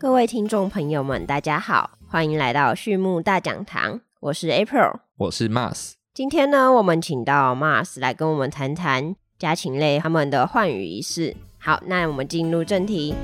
各位听众朋友们，大家好，欢迎来到畜牧大讲堂，我是 April，我是 Mars。今天呢，我们请到 Mars 来跟我们谈谈家禽类他们的换羽仪式。好，那我们进入正题。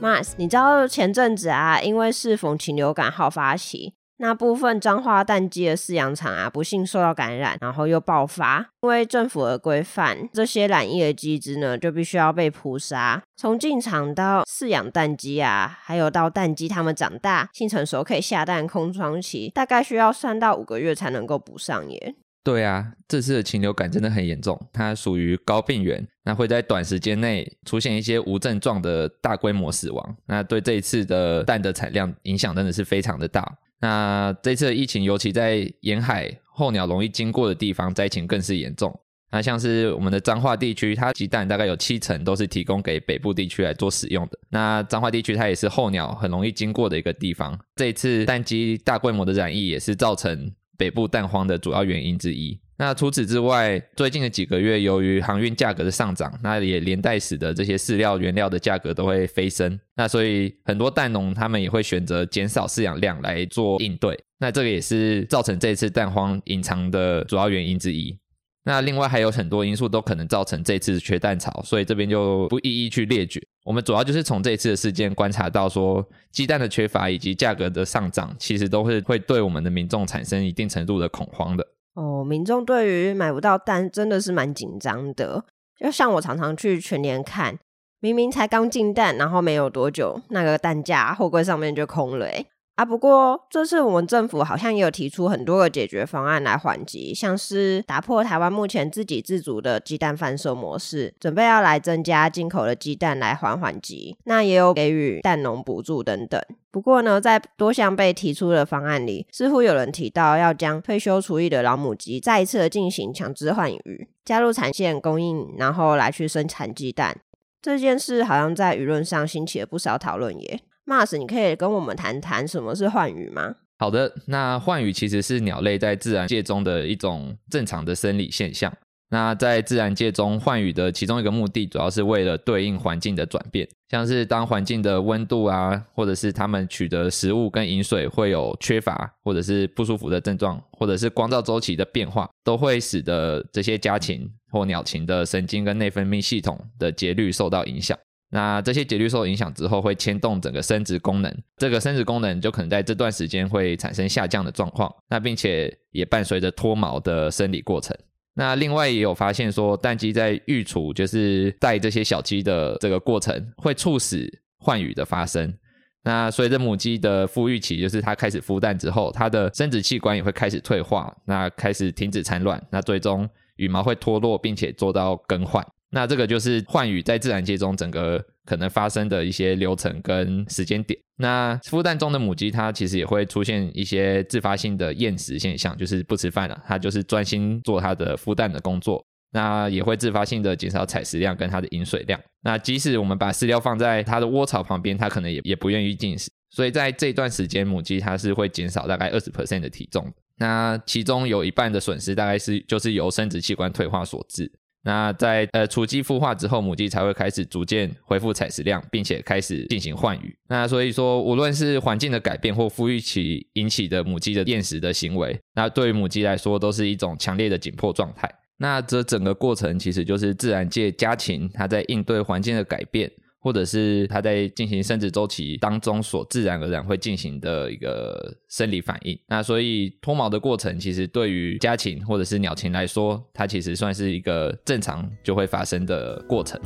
Mars，你知道前阵子啊，因为是逢禽流感好发期。那部分彰化蛋鸡的饲养场啊，不幸受到感染，然后又爆发。因为政府的规范，这些染疫的鸡只呢，就必须要被扑杀。从进场到饲养蛋鸡啊，还有到蛋鸡它们长大、性成熟可以下蛋空窗期，大概需要三到五个月才能够补上耶。对啊，这次的禽流感真的很严重，它属于高病原，那会在短时间内出现一些无症状的大规模死亡。那对这一次的蛋的产量影响真的是非常的大。那这次疫情，尤其在沿海候鸟容易经过的地方，灾情更是严重。那像是我们的彰化地区，它鸡蛋大概有七成都是提供给北部地区来做使用的。那彰化地区它也是候鸟很容易经过的一个地方。这一次蛋鸡大规模的染疫，也是造成北部蛋荒的主要原因之一。那除此之外，最近的几个月，由于航运价格的上涨，那也连带使得这些饲料原料的价格都会飞升。那所以很多蛋农他们也会选择减少饲养量来做应对。那这个也是造成这次蛋荒隐藏的主要原因之一。那另外还有很多因素都可能造成这次缺蛋潮，所以这边就不一一去列举。我们主要就是从这次的事件观察到，说鸡蛋的缺乏以及价格的上涨，其实都是会对我们的民众产生一定程度的恐慌的。哦，民众对于买不到蛋真的是蛮紧张的。就像我常常去全年看，明明才刚进蛋，然后没有多久，那个蛋架货柜上面就空了。哎，啊，不过这次我们政府好像也有提出很多个解决方案来缓急，像是打破台湾目前自给自足的鸡蛋贩售模式，准备要来增加进口的鸡蛋来缓缓急。那也有给予蛋农补助等等。不过呢，在多项被提出的方案里，似乎有人提到要将退休厨役的老母鸡再一次的进行强制换羽，加入产线供应，然后来去生产鸡蛋。这件事好像在舆论上兴起了不少讨论耶。Mars，你可以跟我们谈谈什么是换羽吗？好的，那换羽其实是鸟类在自然界中的一种正常的生理现象。那在自然界中，换羽的其中一个目的，主要是为了对应环境的转变，像是当环境的温度啊，或者是它们取得食物跟饮水会有缺乏，或者是不舒服的症状，或者是光照周期的变化，都会使得这些家禽或鸟禽的神经跟内分泌系统的节律受到影响。那这些节律受影响之后，会牵动整个生殖功能，这个生殖功能就可能在这段时间会产生下降的状况。那并且也伴随着脱毛的生理过程。那另外也有发现说，蛋鸡在育雏，就是带这些小鸡的这个过程，会促使换羽的发生。那随着母鸡的孵育期，就是它开始孵蛋之后，它的生殖器官也会开始退化，那开始停止产卵，那最终羽毛会脱落，并且做到更换。那这个就是换羽在自然界中整个可能发生的一些流程跟时间点。那孵蛋中的母鸡，它其实也会出现一些自发性的厌食现象，就是不吃饭了，它就是专心做它的孵蛋的工作。那也会自发性的减少采食量跟它的饮水量。那即使我们把饲料放在它的窝巢旁边，它可能也也不愿意进食。所以在这段时间，母鸡它是会减少大概二十 percent 的体重。那其中有一半的损失，大概是就是由生殖器官退化所致。那在呃雏鸡孵化之后，母鸡才会开始逐渐恢复采食量，并且开始进行换羽。那所以说，无论是环境的改变或孵育期引起的母鸡的厌食的行为，那对于母鸡来说都是一种强烈的紧迫状态。那这整个过程其实就是自然界家禽它在应对环境的改变。或者是它在进行生殖周期当中所自然而然会进行的一个生理反应。那所以脱毛的过程，其实对于家禽或者是鸟禽来说，它其实算是一个正常就会发生的过程。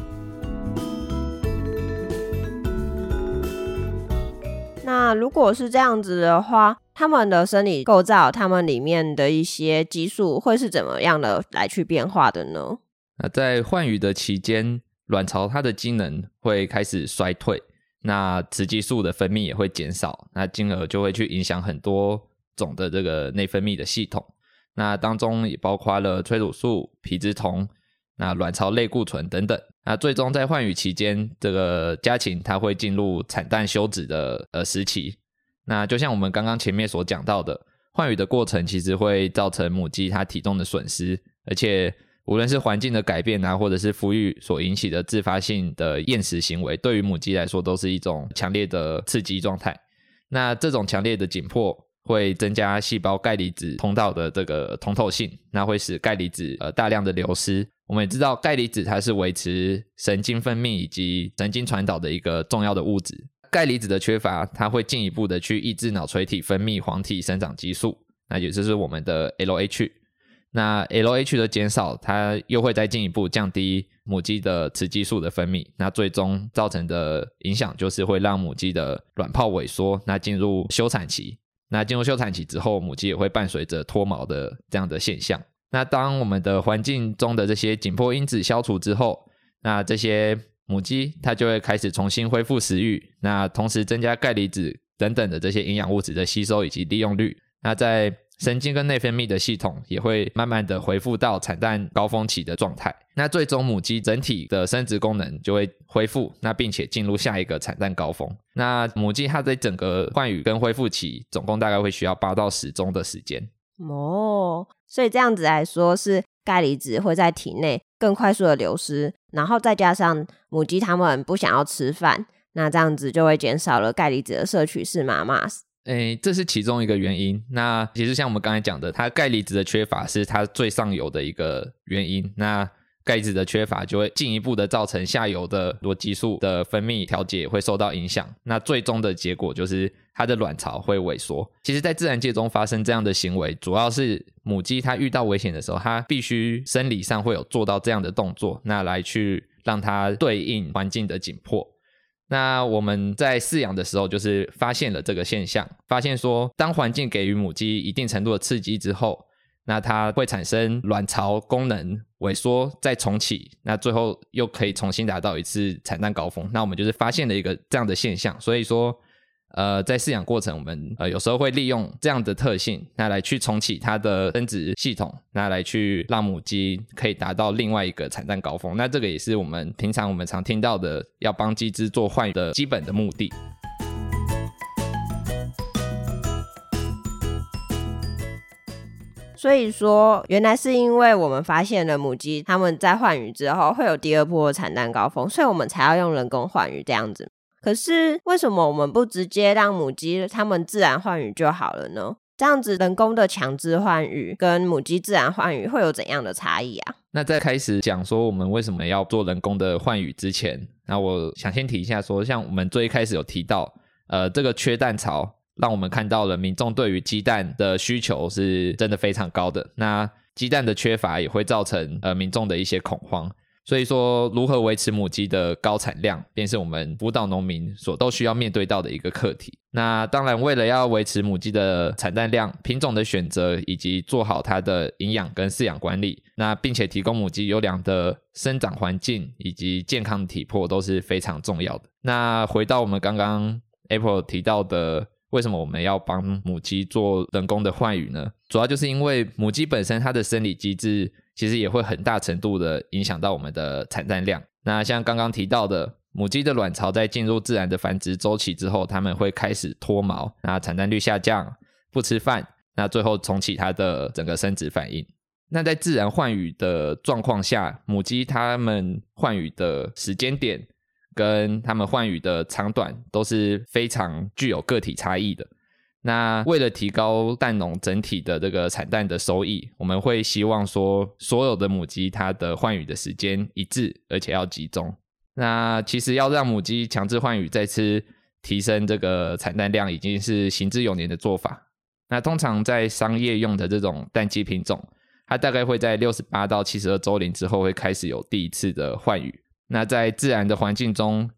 那如果是这样子的话，它们的生理构造，它们里面的一些激素会是怎么样的来去变化的呢？那在换羽的期间。卵巢它的机能会开始衰退，那雌激素的分泌也会减少，那进而就会去影响很多种的这个内分泌的系统，那当中也包括了催乳素、皮质酮、那卵巢类固醇等等，那最终在换羽期间，这个家禽它会进入产蛋休止的呃时期，那就像我们刚刚前面所讲到的，换羽的过程其实会造成母鸡它体重的损失，而且。无论是环境的改变啊，或者是孵育所引起的自发性的厌食行为，对于母鸡来说都是一种强烈的刺激状态。那这种强烈的紧迫会增加细胞钙离子通道的这个通透性，那会使钙离子呃大量的流失。我们也知道，钙离子它是维持神经分泌以及神经传导的一个重要的物质。钙离子的缺乏，它会进一步的去抑制脑垂体分泌黄体生长激素，那也就是我们的 LH。那 LH 的减少，它又会再进一步降低母鸡的雌激素的分泌，那最终造成的影响就是会让母鸡的卵泡萎缩，那进入休产期。那进入休产期之后，母鸡也会伴随着脱毛的这样的现象。那当我们的环境中的这些紧迫因子消除之后，那这些母鸡它就会开始重新恢复食欲，那同时增加钙离子等等的这些营养物质的吸收以及利用率。那在神经跟内分泌的系统也会慢慢的恢复到产蛋高峰期的状态，那最终母鸡整体的生殖功能就会恢复，那并且进入下一个产蛋高峰。那母鸡它在整个换羽跟恢复期，总共大概会需要八到十周的时间。哦，所以这样子来说，是钙离子会在体内更快速的流失，然后再加上母鸡它们不想要吃饭，那这样子就会减少了钙离子的摄取，是吗？Mas？诶，这是其中一个原因。那其实像我们刚才讲的，它钙离子的缺乏是它最上游的一个原因。那钙离子的缺乏就会进一步的造成下游的多激素的分泌调节会受到影响。那最终的结果就是它的卵巢会萎缩。其实，在自然界中发生这样的行为，主要是母鸡它遇到危险的时候，它必须生理上会有做到这样的动作，那来去让它对应环境的紧迫。那我们在饲养的时候，就是发现了这个现象，发现说，当环境给予母鸡一定程度的刺激之后，那它会产生卵巢功能萎缩再重启，那最后又可以重新达到一次产蛋高峰。那我们就是发现了一个这样的现象，所以说。呃，在饲养过程，我们呃有时候会利用这样的特性，那来去重启它的生殖系统，那来去让母鸡可以达到另外一个产蛋高峰。那这个也是我们平常我们常听到的，要帮鸡只做换的基本的目的。所以说，原来是因为我们发现了母鸡它们在换羽之后会有第二波产蛋高峰，所以我们才要用人工换羽这样子。可是为什么我们不直接让母鸡它们自然换羽就好了呢？这样子人工的强制换羽跟母鸡自然换羽会有怎样的差异啊？那在开始讲说我们为什么要做人工的换羽之前，那我想先提一下说，像我们最一开始有提到，呃，这个缺蛋潮让我们看到了民众对于鸡蛋的需求是真的非常高的，那鸡蛋的缺乏也会造成呃民众的一些恐慌。所以说，如何维持母鸡的高产量，便是我们辅导农民所都需要面对到的一个课题。那当然，为了要维持母鸡的产蛋量、品种的选择，以及做好它的营养跟饲养管理，那并且提供母鸡优良的生长环境以及健康体魄都是非常重要的。那回到我们刚刚 April 提到的，为什么我们要帮母鸡做人工的换羽呢？主要就是因为母鸡本身它的生理机制。其实也会很大程度的影响到我们的产蛋量。那像刚刚提到的，母鸡的卵巢在进入自然的繁殖周期之后，它们会开始脱毛，那产蛋率下降，不吃饭，那最后重启它的整个生殖反应。那在自然换羽的状况下，母鸡它们换羽的时间点跟它们换羽的长短都是非常具有个体差异的。那为了提高蛋农整体的这个产蛋的收益，我们会希望说所有的母鸡它的换羽的时间一致，而且要集中。那其实要让母鸡强制换羽再次提升这个产蛋量，已经是行之有年的做法。那通常在商业用的这种蛋鸡品种，它大概会在六十八到七十二周龄之后会开始有第一次的换羽。那在自然的环境中。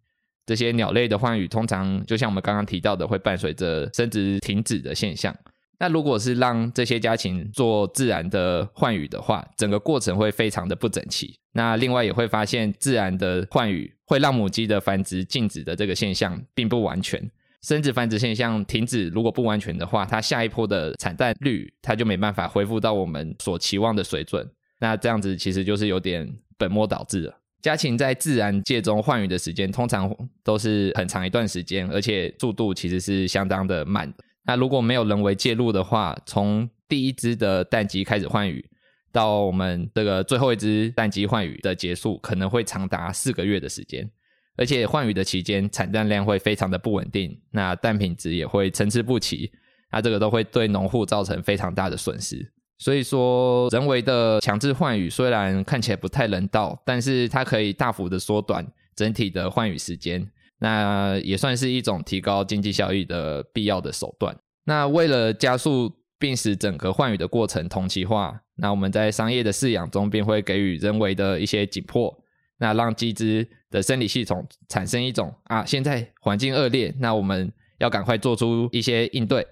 这些鸟类的换羽通常就像我们刚刚提到的，会伴随着生殖停止的现象。那如果是让这些家禽做自然的换羽的话，整个过程会非常的不整齐。那另外也会发现，自然的换羽会让母鸡的繁殖静止的这个现象并不完全，生殖繁殖现象停止如果不完全的话，它下一波的产蛋率它就没办法恢复到我们所期望的水准。那这样子其实就是有点本末倒置了。家禽在自然界中换羽的时间通常都是很长一段时间，而且速度其实是相当的慢。那如果没有人为介入的话，从第一只的蛋鸡开始换羽，到我们这个最后一只蛋鸡换羽的结束，可能会长达四个月的时间。而且换羽的期间，产蛋量会非常的不稳定，那蛋品质也会参差不齐，那这个都会对农户造成非常大的损失。所以说，人为的强制换羽虽然看起来不太人道，但是它可以大幅的缩短整体的换羽时间，那也算是一种提高经济效益的必要的手段。那为了加速并使整个换羽的过程同期化，那我们在商业的饲养中便会给予人为的一些紧迫，那让鸡只的生理系统产生一种啊，现在环境恶劣，那我们要赶快做出一些应对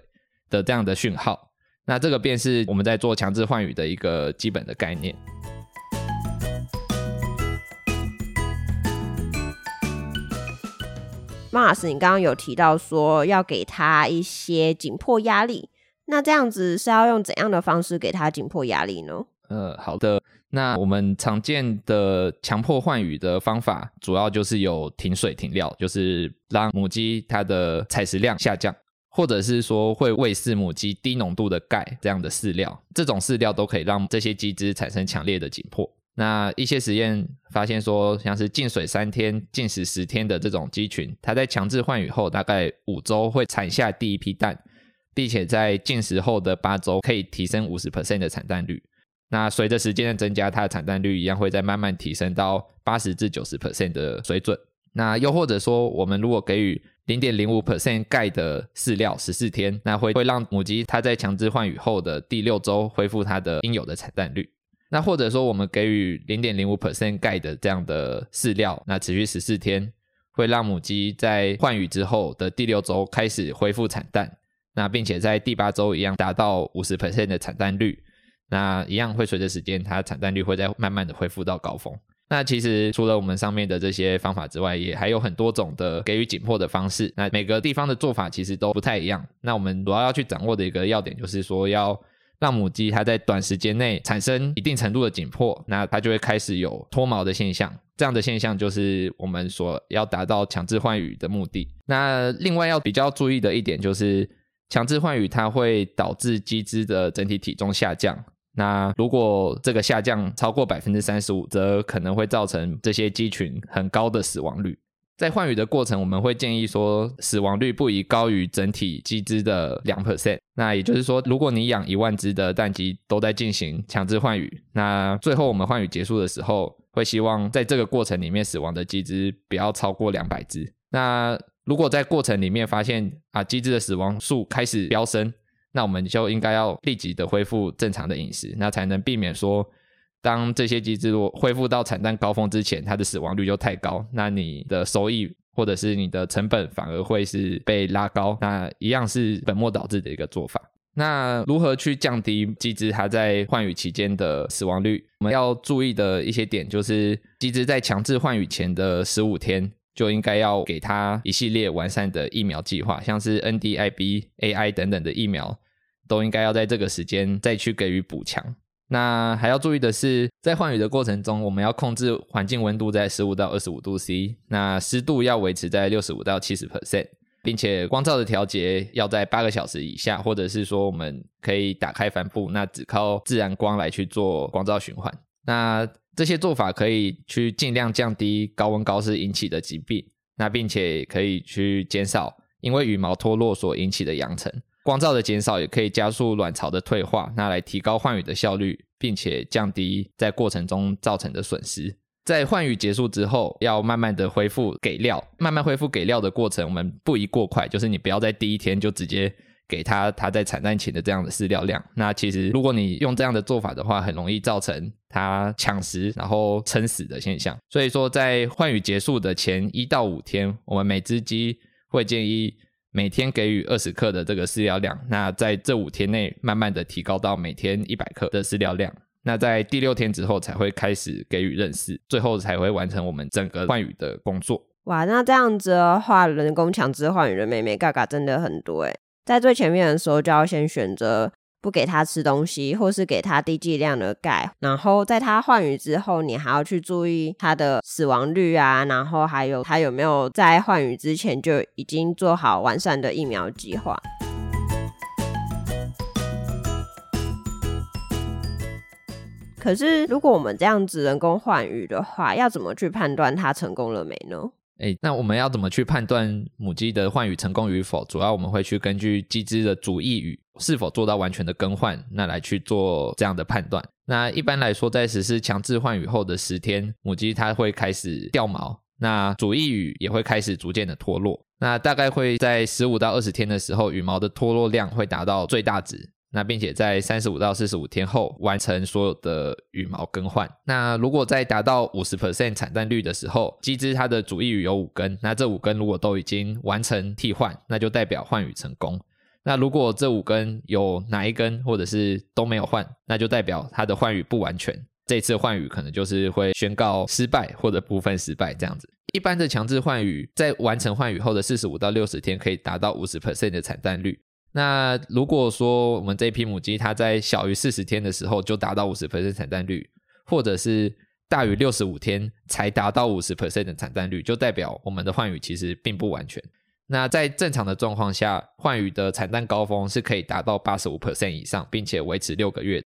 的这样的讯号。那这个便是我们在做强制换羽的一个基本的概念。马老师，你刚刚有提到说要给他一些紧迫压力，那这样子是要用怎样的方式给他紧迫压力呢？呃，好的，那我们常见的强迫换羽的方法，主要就是有停水停料，就是让母鸡它的采食量下降。或者是说会喂饲母鸡低浓度的钙这样的饲料，这种饲料都可以让这些鸡只产生强烈的紧迫。那一些实验发现说，像是禁水三天、禁食十天的这种鸡群，它在强制换羽后大概五周会产下第一批蛋，并且在禁食后的八周可以提升五十 percent 的产蛋率。那随着时间的增加，它的产蛋率一样会在慢慢提升到八十至九十 percent 的水准。那又或者说，我们如果给予零点零五 percent 钙的饲料十四天，那会会让母鸡它在强制换羽后的第六周恢复它的应有的产蛋率。那或者说我们给予零点零五 percent 钙的这样的饲料，那持续十四天，会让母鸡在换羽之后的第六周开始恢复产蛋，那并且在第八周一样达到五十 percent 的产蛋率，那一样会随着时间，它产蛋率会在慢慢的恢复到高峰。那其实除了我们上面的这些方法之外，也还有很多种的给予紧迫的方式。那每个地方的做法其实都不太一样。那我们主要要去掌握的一个要点，就是说要让母鸡它在短时间内产生一定程度的紧迫，那它就会开始有脱毛的现象。这样的现象就是我们所要达到强制换羽的目的。那另外要比较注意的一点就是，强制换羽它会导致鸡只的整体体重下降。那如果这个下降超过百分之三十五，则可能会造成这些鸡群很高的死亡率。在换羽的过程，我们会建议说，死亡率不宜高于整体鸡只的两 percent。那也就是说，如果你养一万只的蛋鸡都在进行强制换羽，那最后我们换羽结束的时候，会希望在这个过程里面死亡的鸡只不要超过两百只。那如果在过程里面发现啊，鸡只的死亡数开始飙升。那我们就应该要立即的恢复正常的饮食，那才能避免说，当这些机制恢复到产蛋高峰之前，它的死亡率就太高，那你的收益或者是你的成本反而会是被拉高，那一样是本末倒置的一个做法。那如何去降低机制它在换羽期间的死亡率？我们要注意的一些点就是，机制在强制换羽前的十五天。就应该要给他一系列完善的疫苗计划，像是 NDIB、AI 等等的疫苗，都应该要在这个时间再去给予补强。那还要注意的是，在换羽的过程中，我们要控制环境温度在十五到二十五度 C，那湿度要维持在六十五到七十 percent，并且光照的调节要在八个小时以下，或者是说我们可以打开帆布，那只靠自然光来去做光照循环。那这些做法可以去尽量降低高温高湿引起的疾病，那并且可以去减少因为羽毛脱落所引起的扬尘。光照的减少也可以加速卵巢的退化，那来提高换羽的效率，并且降低在过程中造成的损失。在换羽结束之后，要慢慢的恢复给料，慢慢恢复给料的过程，我们不宜过快，就是你不要在第一天就直接。给它它在产蛋前的这样的饲料量，那其实如果你用这样的做法的话，很容易造成它抢食然后撑死的现象。所以说，在换羽结束的前一到五天，我们每只鸡会建议每天给予二十克的这个饲料量。那在这五天内，慢慢的提高到每天一百克的饲料量。那在第六天之后，才会开始给予认饲，最后才会完成我们整个换羽的工作。哇，那这样子的话，人工强制换羽的妹妹嘎嘎真的很多哎。在最前面的时候，就要先选择不给他吃东西，或是给他低剂量的钙。然后在他换羽之后，你还要去注意他的死亡率啊，然后还有他有没有在换羽之前就已经做好完善的疫苗计划。可是如果我们这样子人工换羽的话，要怎么去判断它成功了没呢？哎，那我们要怎么去判断母鸡的换羽成功与否？主要我们会去根据鸡只的主翼羽是否做到完全的更换，那来去做这样的判断。那一般来说，在实施强制换羽后的十天，母鸡它会开始掉毛，那主翼羽也会开始逐渐的脱落。那大概会在十五到二十天的时候，羽毛的脱落量会达到最大值。那并且在三十五到四十五天后完成所有的羽毛更换。那如果在达到五十 percent 产蛋率的时候，鸡只它的主翼羽有五根，那这五根如果都已经完成替换，那就代表换羽成功。那如果这五根有哪一根或者是都没有换，那就代表它的换羽不完全。这次换羽可能就是会宣告失败或者部分失败这样子。一般的强制换羽在完成换羽后的四十五到六十天可以达到五十 percent 的产蛋率。那如果说我们这一批母鸡它在小于四十天的时候就达到五十 percent 产蛋率，或者是大于六十五天才达到五十 percent 的产蛋率，就代表我们的换羽其实并不完全。那在正常的状况下，换羽的产蛋高峰是可以达到八十五 percent 以上，并且维持六个月。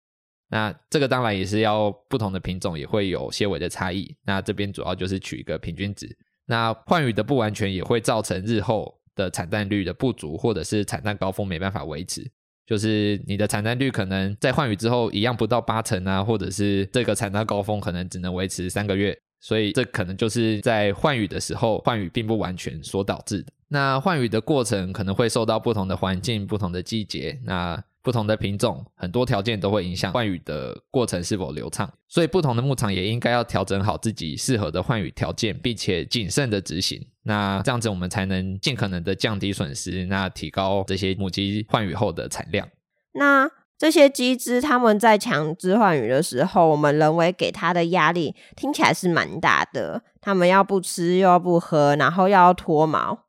那这个当然也是要不同的品种也会有些微的差异。那这边主要就是取一个平均值。那换羽的不完全也会造成日后。的产蛋率的不足，或者是产蛋高峰没办法维持，就是你的产蛋率可能在换羽之后一样不到八成啊，或者是这个产蛋高峰可能只能维持三个月，所以这可能就是在换羽的时候换羽并不完全所导致的。那换羽的过程可能会受到不同的环境、不同的季节，那。不同的品种，很多条件都会影响换羽的过程是否流畅，所以不同的牧场也应该要调整好自己适合的换羽条件，并且谨慎的执行。那这样子我们才能尽可能的降低损失，那提高这些母鸡换羽后的产量。那这些鸡只他们在强制换羽的时候，我们人为给它的压力听起来是蛮大的，他们要不吃又要不喝，然后要脱毛。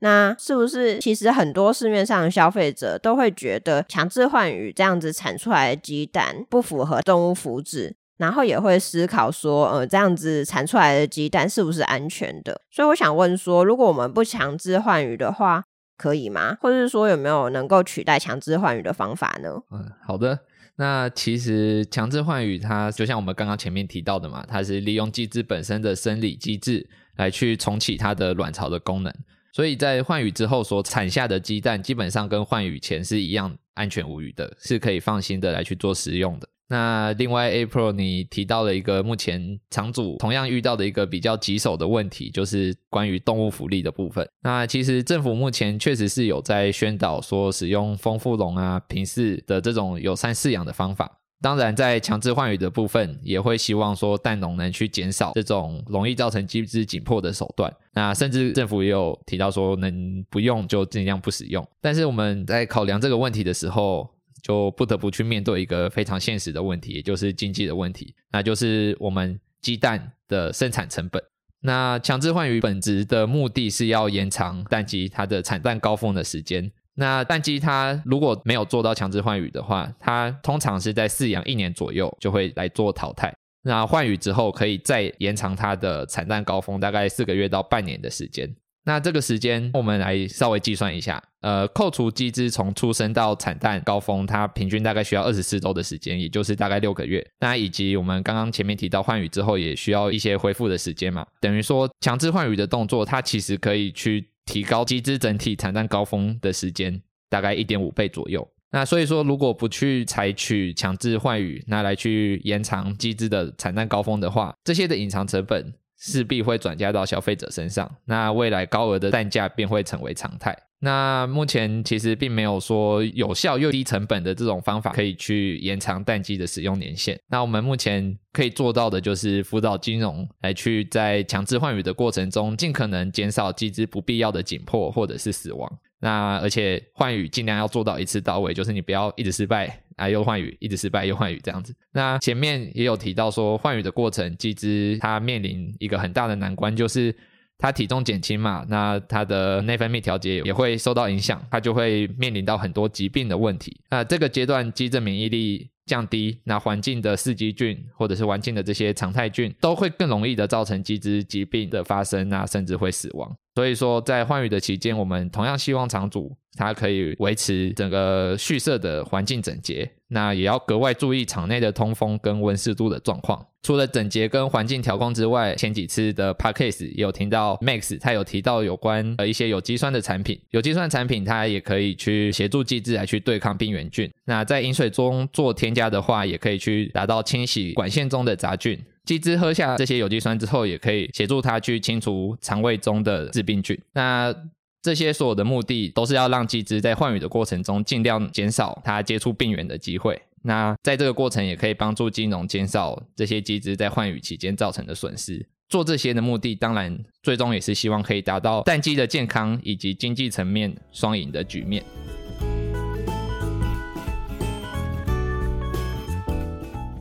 那是不是其实很多市面上的消费者都会觉得强制换羽这样子产出来的鸡蛋不符合动物福祉，然后也会思考说，呃，这样子产出来的鸡蛋是不是安全的？所以我想问说，如果我们不强制换羽的话，可以吗？或者是说有没有能够取代强制换羽的方法呢？嗯，好的。那其实强制换羽它就像我们刚刚前面提到的嘛，它是利用鸡只本身的生理机制来去重启它的卵巢的功能。所以在换羽之后所产下的鸡蛋，基本上跟换羽前是一样安全无虞的，是可以放心的来去做食用的。那另外，April 你提到了一个目前厂主同样遇到的一个比较棘手的问题，就是关于动物福利的部分。那其实政府目前确实是有在宣导说，使用丰富笼啊、平饲的这种友善饲养的方法。当然，在强制换羽的部分，也会希望说蛋农能去减少这种容易造成机制紧迫的手段。那甚至政府也有提到说，能不用就尽量不使用。但是我们在考量这个问题的时候，就不得不去面对一个非常现实的问题，也就是经济的问题，那就是我们鸡蛋的生产成本。那强制换羽本质的目的是要延长蛋鸡它的产蛋高峰的时间。那蛋鸡它如果没有做到强制换羽的话，它通常是在饲养一年左右就会来做淘汰。那换羽之后可以再延长它的产蛋高峰，大概四个月到半年的时间。那这个时间我们来稍微计算一下，呃，扣除鸡只从出生到产蛋高峰，它平均大概需要二十四周的时间，也就是大概六个月。那以及我们刚刚前面提到换羽之后也需要一些恢复的时间嘛，等于说强制换羽的动作，它其实可以去。提高机制整体产蛋高峰的时间大概一点五倍左右。那所以说，如果不去采取强制换羽，那来去延长机制的产蛋高峰的话，这些的隐藏成本势必会转嫁到消费者身上。那未来高额的蛋价便会成为常态。那目前其实并没有说有效又低成本的这种方法可以去延长蛋鸡的使用年限。那我们目前可以做到的就是辅导金融来去在强制换羽的过程中，尽可能减少鸡只不必要的紧迫或者是死亡。那而且换羽尽量要做到一次到位，就是你不要一直失败啊又换羽，一直失败又换羽这样子。那前面也有提到说换羽的过程，鸡只它面临一个很大的难关就是。它体重减轻嘛，那它的内分泌调节也会受到影响，它就会面临到很多疾病的问题。那这个阶段，肌症免疫力降低，那环境的四季菌或者是环境的这些常态菌都会更容易的造成肌质疾病的发生，那甚至会死亡。所以说，在换羽的期间，我们同样希望场主他可以维持整个蓄舍的环境整洁，那也要格外注意场内的通风跟温湿度的状况。除了整洁跟环境调控之外，前几次的 p a c k a s e 也有听到 Max 他有提到有关呃一些有机酸的产品，有机酸产品它也可以去协助机制来去对抗病原菌。那在饮水中做添加的话，也可以去达到清洗管线中的杂菌。鸡只喝下这些有机酸之后，也可以协助它去清除肠胃中的致病菌。那这些所有的目的，都是要让鸡只在换羽的过程中，尽量减少它接触病原的机会。那在这个过程，也可以帮助金融减少这些鸡只在换羽期间造成的损失。做这些的目的，当然最终也是希望可以达到蛋鸡的健康以及经济层面双赢的局面。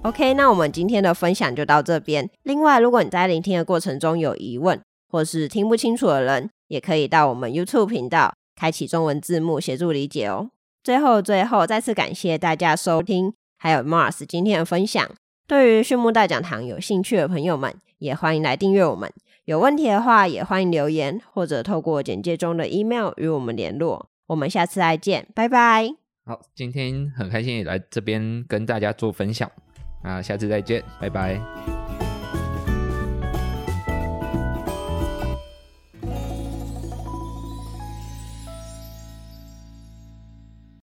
OK，那我们今天的分享就到这边。另外，如果你在聆听的过程中有疑问，或是听不清楚的人，也可以到我们 YouTube 频道开启中文字幕协助理解哦。最后，最后再次感谢大家收听，还有 Mars 今天的分享。对于畜牧大讲堂有兴趣的朋友们，也欢迎来订阅我们。有问题的话，也欢迎留言或者透过简介中的 email 与我们联络。我们下次再见，拜拜。好，今天很开心也来这边跟大家做分享。啊，下次再见，拜拜。